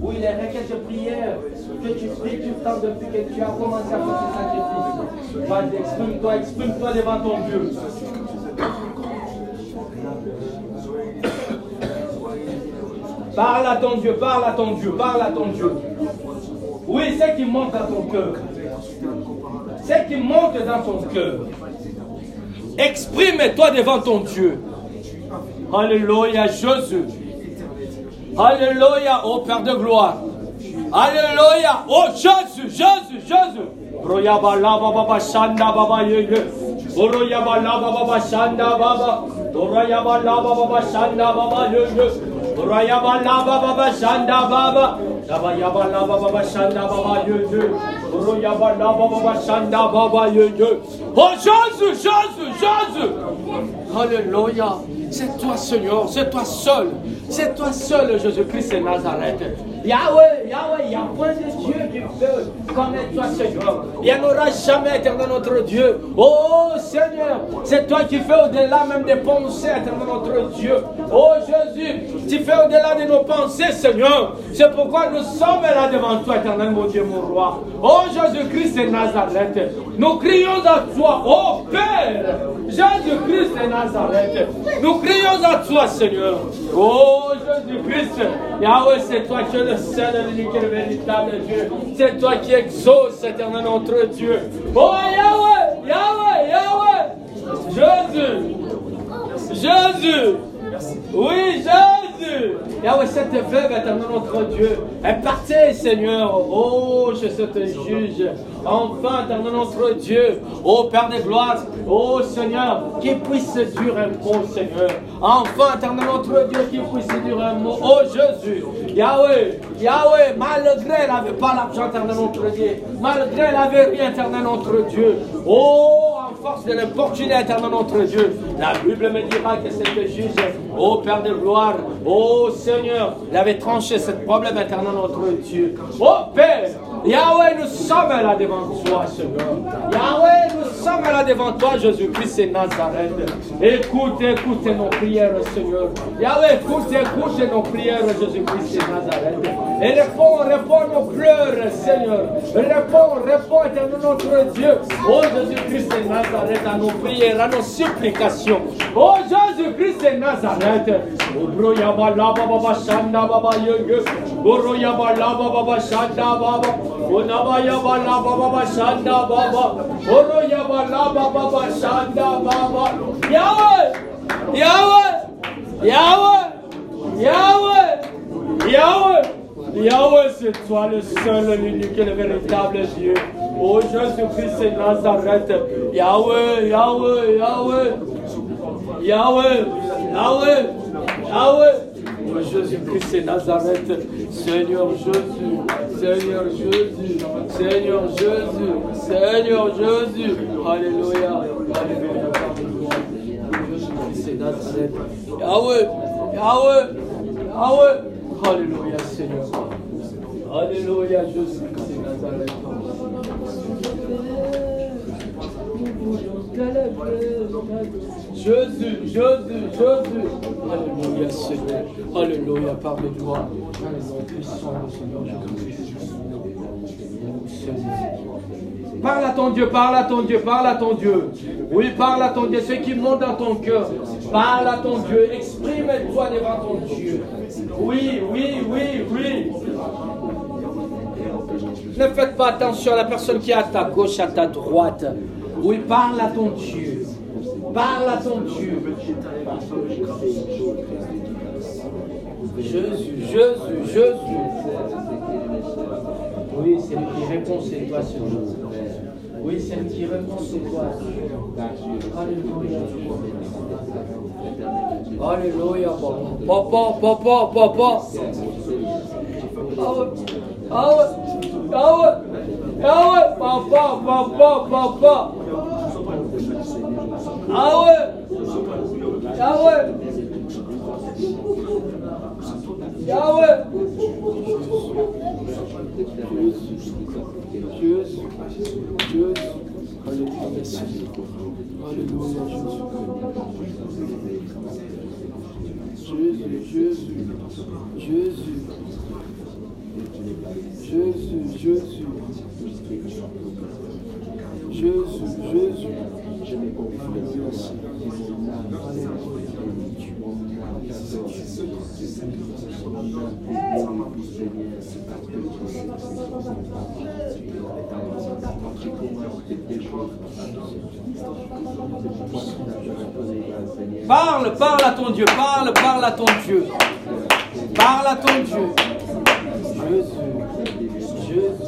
[SPEAKER 1] Oui, les requêtes de prière que tu pries tout le depuis que tu as commencé à faire ce sacrifice. Vas-y, exprime-toi, exprime-toi devant ton Dieu. Parle à ton Dieu, parle à ton Dieu, parle à ton Dieu. Oui, c'est qui monte dans ton cœur. C'est qui monte dans ton cœur. Exprime-toi devant ton Dieu. Alléluia, Jésus. Alléluia, ô Père de gloire. Alléluia, oh Jésus, Jésus, Jésus. Royaba lava baba shanda baba yeye. Royaba lava baba shanda baba. Royaba lava baba shanda baba. Oh Jésus, Jésus, Jésus. Alléluia. C'est toi, Seigneur, c'est toi seul. C'est toi seul, Jésus-Christ et Nazareth. Yahweh, Yahweh, il n'y a point de Dieu qui peut connaître toi, Seigneur. Il n'y en aura jamais, éternel notre Dieu. Oh Seigneur, c'est toi qui fais au-delà même des pensées, éternel notre Dieu. Oh Jésus, tu fais au-delà de nos pensées, Seigneur. C'est pourquoi nous sommes là devant toi, éternel mon Dieu, mon roi. Oh Jésus-Christ et Nazareth, nous crions à toi, oh Père, Jésus-Christ et Nazareth. Nous crions à toi, Seigneur. Oh Jésus-Christ, Yahweh, c'est toi qui es le le véritable Dieu. C'est toi qui exauces, éternel notre Dieu. Oh Yahweh, Yahweh, Yahweh. Jésus. Jésus. Oui, Jésus. Yahweh, cette veuve, éternel notre Dieu, partie, Seigneur. Oh, je te juge. Enfin, éternel notre Dieu. Oh, Père de gloire. Oh, Seigneur, qui puisse dire un mot, Seigneur. Enfin, éternel notre Dieu, qui puisse dire un mot. Oh, Jésus. Yahweh, Yahweh, malgré n'avait pas l'argent, éternel notre Dieu. Malgré n'avait rien, éternel notre Dieu. Oh, en force de l'importuner, éternel notre Dieu. La Bible me dira que cette juge, oh Père de gloire, oh Seigneur, il avait tranché ce problème, éternel notre Dieu. Oh Père, Yahweh, nous sommes là devant toi, Seigneur. Yahweh, nous sommes là devant toi, Jésus-Christ et Nazareth. Écoute, écoute nos prières, Seigneur. Yahweh, écoute, écoute nos prières, Jésus-Christ et Nazareth. Et réponds, réponds nos pleurs, Seigneur. Réponds, réponds, éternel notre Dieu. Oh Jésus-Christ et Nazareth, à nos prières, à nos supplications. Oh Jésus-Christ et Nazareth. Oh. Oh naba yaba laba baba shanda baba. Boro yaba laba baba shanda baba. Yahweh, Yahweh, Yahweh, Yahweh, Yahweh. Yahweh, c'est toi le seul, l'unique et le véritable Dieu. Oh Jésus-Christ et Nazareth. Yahweh, Yahweh, Yahweh. Yahweh, Yahweh, Yahweh. Jésus-Christ et Nazareth. Seigneur Jésus, Seigneur Jésus, Seigneur Jésus, Seigneur Jésus. Alléluia. Alléluia. Jésus-Christ et Nazareth. Yahweh, Yahweh, Yahweh. Alléluia, Seigneur. Alléluia, Jésus-Christ et Nazareth. Jésus, Jésus, Jésus. Alléluia, Seigneur. Alléluia, par de gloire. Alléluia, puissant le Seigneur Jésus-Christ. Parle à ton Dieu, parle à ton Dieu, parle à ton Dieu. Oui, parle à ton Dieu, ce qui monte dans ton cœur. Parle à ton Dieu, exprime-toi devant ton Dieu. Oui, oui, oui, oui. Ne faites pas attention à la personne qui est à ta gauche, à ta droite. Oui, parle à ton Dieu. Parle à ton Dieu. Jésus, Jésus, Jésus. Oui, c'est lui qui répond, c'est toi, Seigneur. Oui, c'est lui qui répond, c'est toi. Alléluia. Alléluia, papa. Papa, papa, papa. Ah ouais, ah ah ah ouais, papa, papa, papa. Ah ouais, ah ouais. Jésus, Jésus, Alléluia, Seigneur. Alléluia, Jésus. Jésus, Jésus, Jésus. Jésus, Jésus. Jésus, Jésus. Parle, parle à ton Dieu, parle, parle à ton Dieu. Parle à ton Dieu. Jésus, Jésus,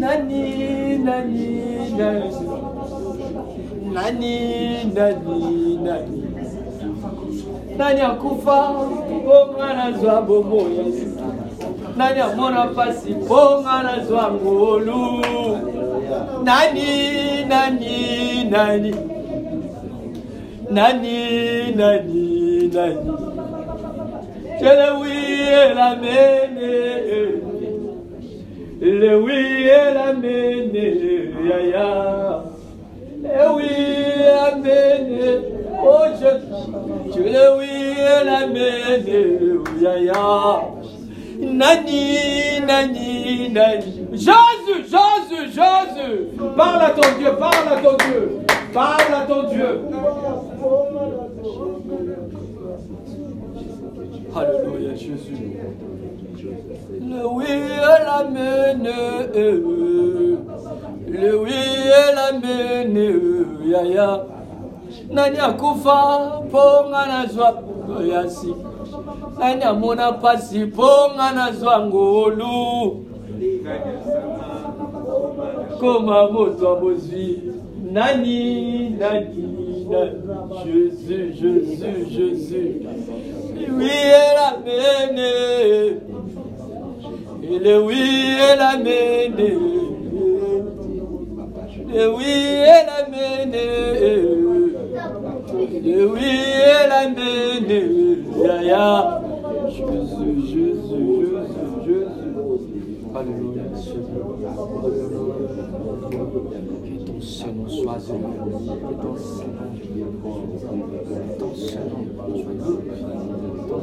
[SPEAKER 1] Nani, nani, nani. Nani, nani, nani. Nani akufa, bonga nazwa bomoya. Nani amona pasi, bonga nazwa ngolu. Nani, nani, nani. Nani, nani, nani. Je le oui et la mène. Le oui et la mène. Ya ya. Le oui et la mène. Oh. Je le oui et la mène. Ya ya. Nani, nani, nani. Jésus, Jésus, Jésus. Parle à ton Dieu, parle à ton Dieu. Parle à ton Dieu. Alléluia, Jésus. Le oui et la mène. Le oui et la mène. Ya ya. Nani akufa ponga nazwa yasi. Nani amona pasi ponga nazwa ngolu. Koma moto bozwi. Nani, nani, nani. Jésus, Jésus, Jésus. Oui, elle a mené. Et le oui, elle a mené. Le oui, elle a mené. Le oui, elle a mené. Ya, ya. Alléluia, Seigneur. Que ton Seigneur soit élevé. Que ton Seigneur, que ton Seigneur soit élevé. Ton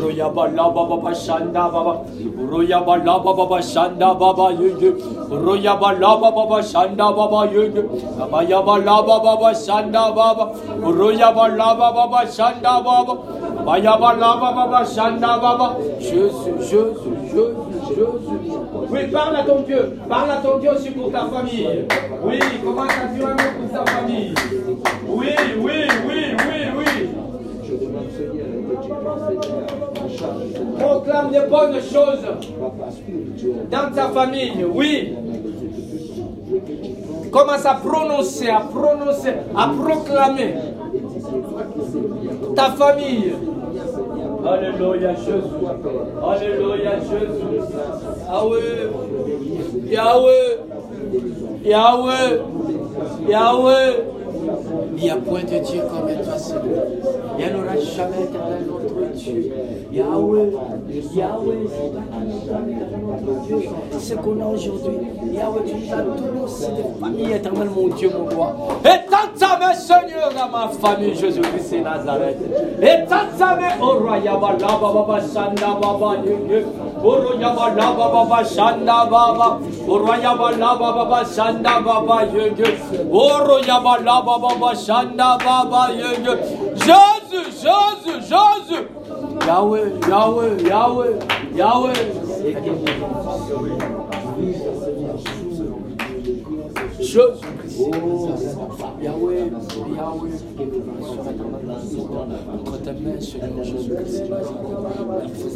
[SPEAKER 1] Uroya bala baba bashanda baba. Uroya bala baba bashanda baba yenge. Uroya bala baba bashanda baba yenge. Abaya bala baba Oui, parle à ton Dieu. Parle à ton Dieu aussi pour ta famille. Oui, commence à dire un mot pour ta famille? Oui, oui, oui, oui, oui. Proclame des bonnes choses dans ta famille. Oui.
[SPEAKER 3] Et que tu prennes
[SPEAKER 1] Commence à prononcer, à prononcer, à proclamer ta famille. Alléluia Jésus. Alléluia Jésus. Yahweh. Yahweh. Yahweh. Yahweh. Il n'y a point de Dieu comme toi, Seigneur. Il n'y en aura jamais éternel notre Dieu. Yahweh, Yahweh, Dieu, ce qu'on a aujourd'hui. Yahweh, tu nous as donné aussi des familles éternelles, mon Dieu, mon roi. Étends ta main, Seigneur, dans ma famille, Jésus-Christ et Nazareth. Étends ta main, au roi, Yabala, Baba, Shanda, Baba, Yenge. Oro Yabala, Baba, Shanda, Baba. Oro Yabala, Baba, Shanda, Baba, Yenge. Oro Yabala, Jésus, Jésus, Jésus. Yahweh, Yahweh, Yahweh, Yahweh. Jésus-Christ. Yahweh, Yahweh, Jésus-Christ.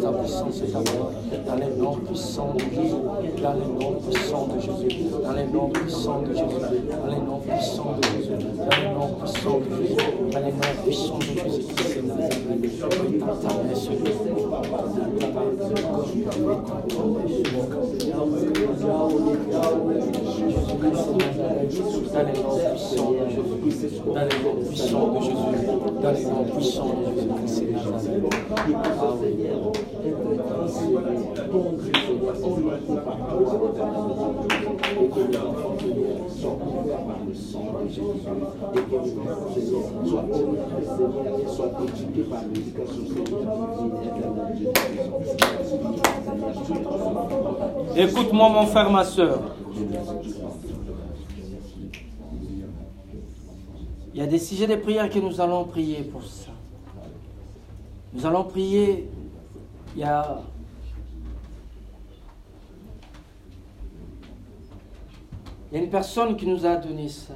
[SPEAKER 1] Ta gloire dans les noms puissants de Jésus, dans les noms puissants de Jésus, dans les noms puissants de Jésus, dans les noms puissants de Jésus, dans les noms puissants de Jésus, dans les noms puissants de Jésus-Christ. Ta main, Seigneur. Dans les noms puissants de Jésus, dans les noms puissants de Jésus, dans les noms puissants de Jésus-Christ. Écoute-moi, mon frère, ma soeur. Il y a des sujets de prière que nous allons prier pour ça. Nous allons prier. Il y a. Une personne qui nous a donné ça.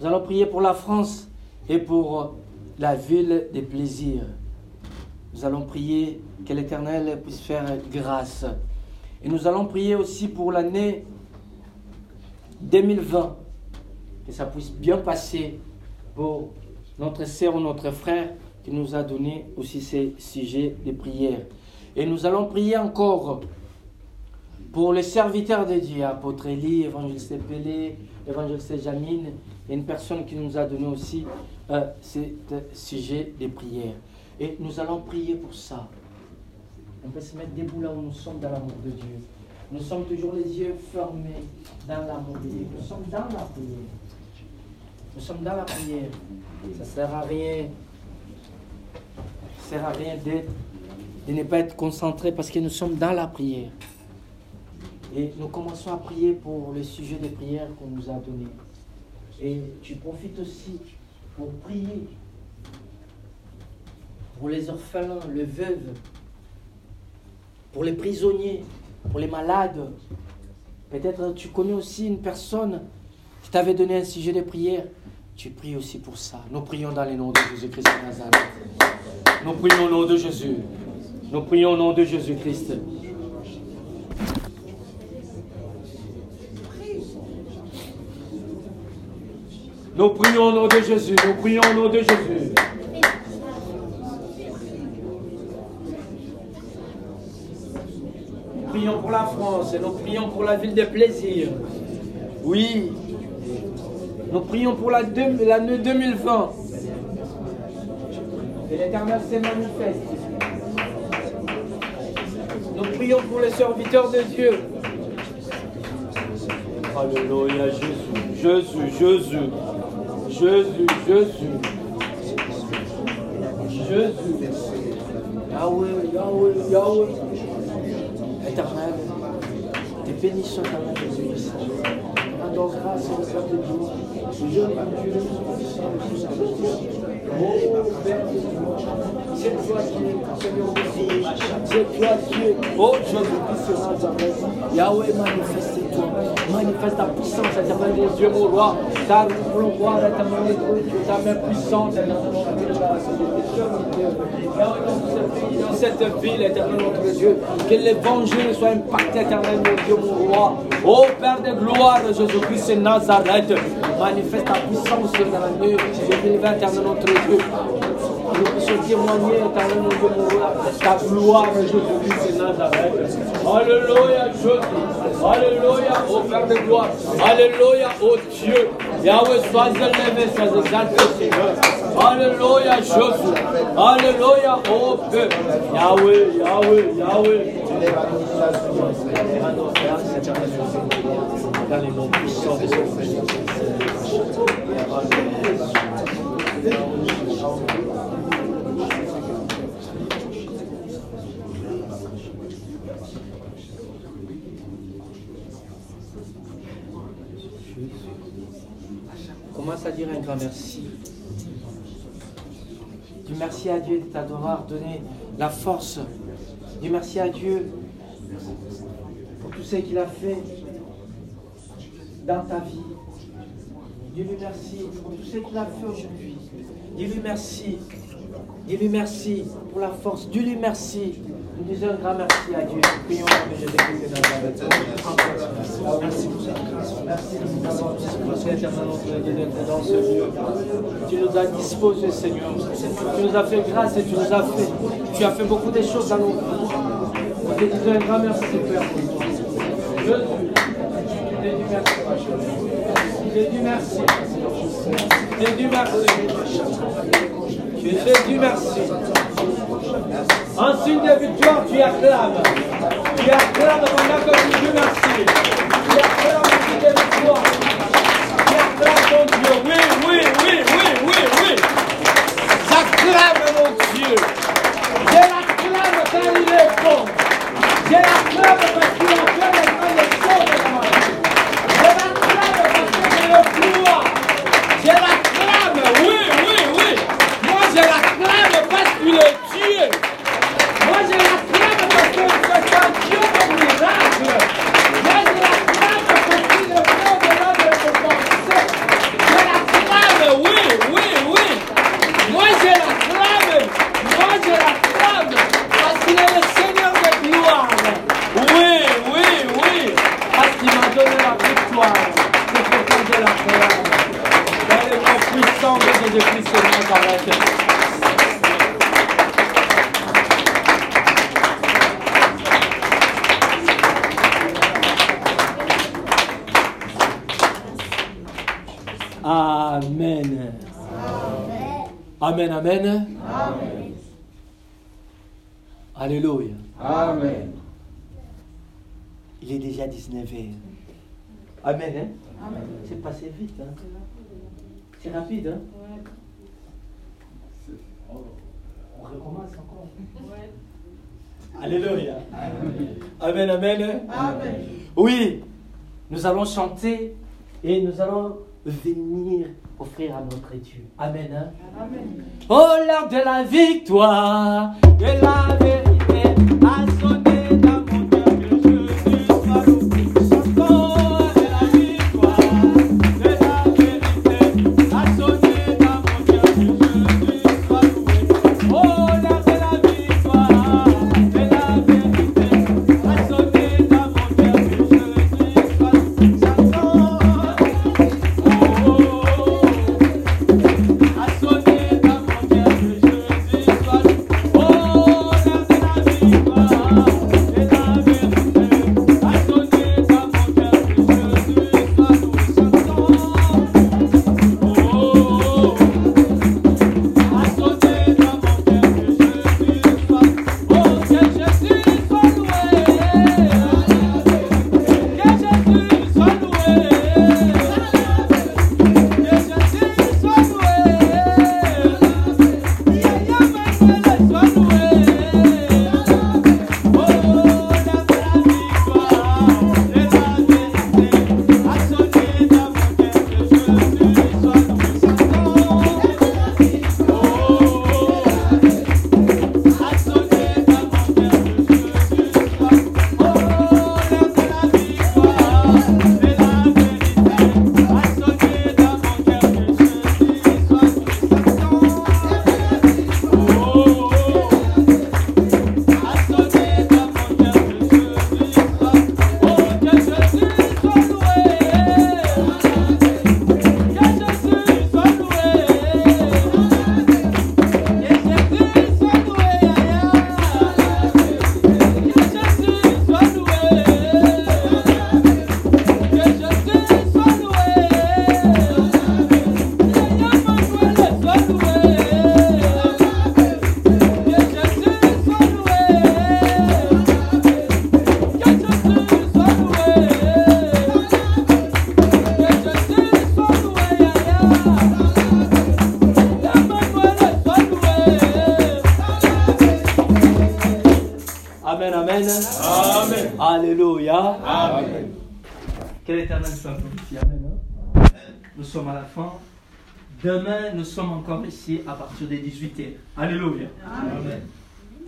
[SPEAKER 1] Nous allons prier pour la France et pour la ville des plaisirs. Nous allons prier que l'Éternel puisse faire grâce. Et nous allons prier aussi pour l'année 2020, que ça puisse bien passer pour notre sœur ou notre frère qui nous a donné aussi ces sujets de prière. Et nous allons prier encore pour les serviteurs de Dieu, apôtre Élie, évangéliste Pelé, évangéliste Jamine, et une personne qui nous a donné aussi euh, ces sujet de prière. Et nous allons prier pour ça. On peut se mettre debout là où nous sommes dans l'amour de Dieu. Nous sommes toujours les yeux fermés dans l'amour de Dieu. Nous sommes dans la prière. Nous sommes dans la prière. Ça ne sert à rien. Ça sert à rien de ne pas être concentré parce que nous sommes dans la prière. Et nous commençons à prier pour le sujet des prières qu'on nous a donné. Et tu profites aussi pour prier pour les orphelins, les veuves, pour les prisonniers, pour les malades. Peut-être tu connais aussi une personne qui t'avait donné un sujet de prière. Tu pries aussi pour ça. Nous prions dans le nom de Jésus-Christ de Nazareth. Nous prions au nom de Jésus. Nous prions au nom de Jésus-Christ. Nous prions au nom de Jésus. Nous prions au nom de Jésus. Nous prions pour la France et nous prions pour la ville des plaisirs. Oui. Nous prions pour la deux- l'année 2020. Et l'éternel se manifeste. Nous prions pour les serviteurs de Dieu. Alléluia, Jésus, Jésus, Jésus, Jésus, Jésus, Jésus. Yahweh, Yahweh, Yahweh. Éternel, te bénissons éternel Jésus. Rendons grâce au Père de Dieu. Toi Dieu, Seigneur Jésus. C'est toi Dieu. Oh Jésus-Christ de Nazareth. Yahweh, manifeste-toi. Manifeste ta puissance, éternel des dieux, mon roi. Nous voulons voir éternel ta main puissante. Yahweh, dans cette ville, éternel notre Dieu. Que l'évangile soit impacté, éternel mon Dieu, mon roi. Ô Père de gloire, Jésus-Christ Nazareth. Manifeste ta puissance dans l'année 2020, éternel notre Dieu. Témoigner, roi, ta gloire, Jésus-Christ Nazareth. Alléluia, Jésus. Alléluia, ô Père de gloire. Alléluia, ô Dieu. Yahweh, sois élevé, sois exalté, Seigneur. Alléluia, Jésus. Alléluia, ô. Yahweh, Yahweh, Yahweh. De. Commence à dire un grand merci. Dis merci à Dieu de t'avoir donné la force. Dis merci à Dieu pour tout ce qu'il a fait. dans ta vie. Dis-lui merci pour tout ce qu'il a fait aujourd'hui. Dis-lui merci. Dis-lui merci pour la force. Dis-lui merci. Nous disons un grand merci à Dieu. Prions pour que Jésus-Christ de Nazareth. Merci pour cette grâce. Merci disposé éternellement d'être dans ce lieu. Tu nous as disposés, Seigneur. Tu nous as fait grâce et tu nous as fait. Tu as fait beaucoup de choses dans nos vies. Nous te disons un grand merci, Père. Jésus, te dis merci. Te dis merci. Te dis merci. Te dis merci. En signe de victoire, tu acclames. Tu acclames tu dis merci. Tu acclames en signe de victoire. Tu acclames ton Dieu. Oui, oui, oui, oui, oui, oui. J'acclame mon Dieu. Je l'acclame car il est bon. Je l'acclame parce qu'il a fait Amen, amen. Alléluia.
[SPEAKER 3] Amen.
[SPEAKER 1] Il est déjà 19h. Amen, hein? C'est passé vite, hein? C'est rapide, hein? On recommence encore. Alléluia. Amen, amen.
[SPEAKER 2] Amen.
[SPEAKER 1] Oui, nous allons chanter et nous allons venir offrir à notre Dieu. Amen. hein?
[SPEAKER 2] Amen.
[SPEAKER 1] Oh, l'heure de la victoire, de la vérité, Alléluia.
[SPEAKER 3] Amen.
[SPEAKER 1] Quel éternel soit glorifié. Amen. hein. Nous sommes à la fin. Demain, nous sommes encore ici à partir des 18h. Alléluia.
[SPEAKER 3] Amen.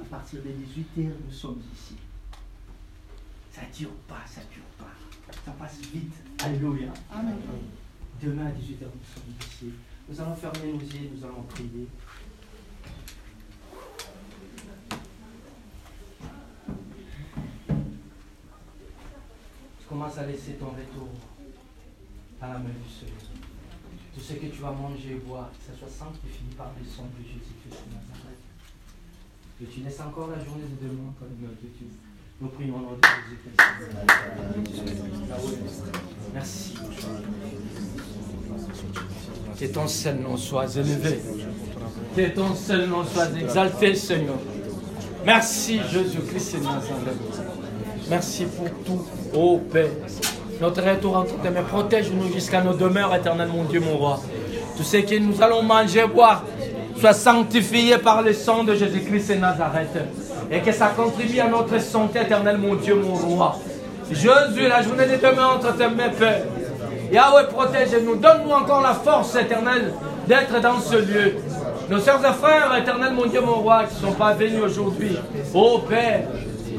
[SPEAKER 1] À partir des 18h, nous sommes ici. Ça dure pas, ça dure pas. Ça passe vite. Alléluia. Demain à 18h, nous sommes ici. Nous allons fermer nos yeux, nous allons prier. Tu commences à laisser ton retour à la main du Seigneur. Tout ce que tu vas manger et boire, que ce soit sanctifié par le sang de Jésus-Christ de Nazareth. Que tu laisses encore la journée de demain comme. Nous prions au nom de Jésus-Christ. Merci. Que ton seul nom soit élevé. Que ton seul nom soit exalté, Seigneur. Merci, Jésus-Christ de Nazareth. Merci pour tout, ô Père. Notre retour en tes mains, protège-nous jusqu'à nos demeures éternelles, mon Dieu, mon roi. Tout ce que nous allons manger, boire, soit sanctifié par le sang de Jésus-Christ et Nazareth. Et que ça contribue à notre santé éternelle, mon Dieu, mon roi. Jésus, la journée de demain entre tes mains, Père. Yahweh, protège-nous. Donne-nous encore la force éternelle d'être dans ce lieu. Nos sœurs et frères éternels, mon Dieu, mon roi, qui ne sont pas venus aujourd'hui. Ô Père,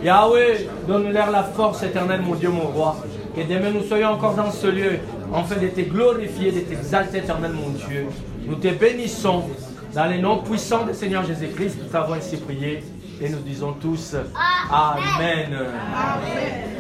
[SPEAKER 1] Yahweh, donne-leur la force éternelle, mon Dieu, mon roi. Que demain nous soyons encore dans ce lieu, afin de te glorifier, de t'exalter, éternel, mon Dieu. Nous te bénissons dans les noms puissants du Seigneur Jésus-Christ. Nous t'avons ainsi prié et nous disons tous Amen. Amen.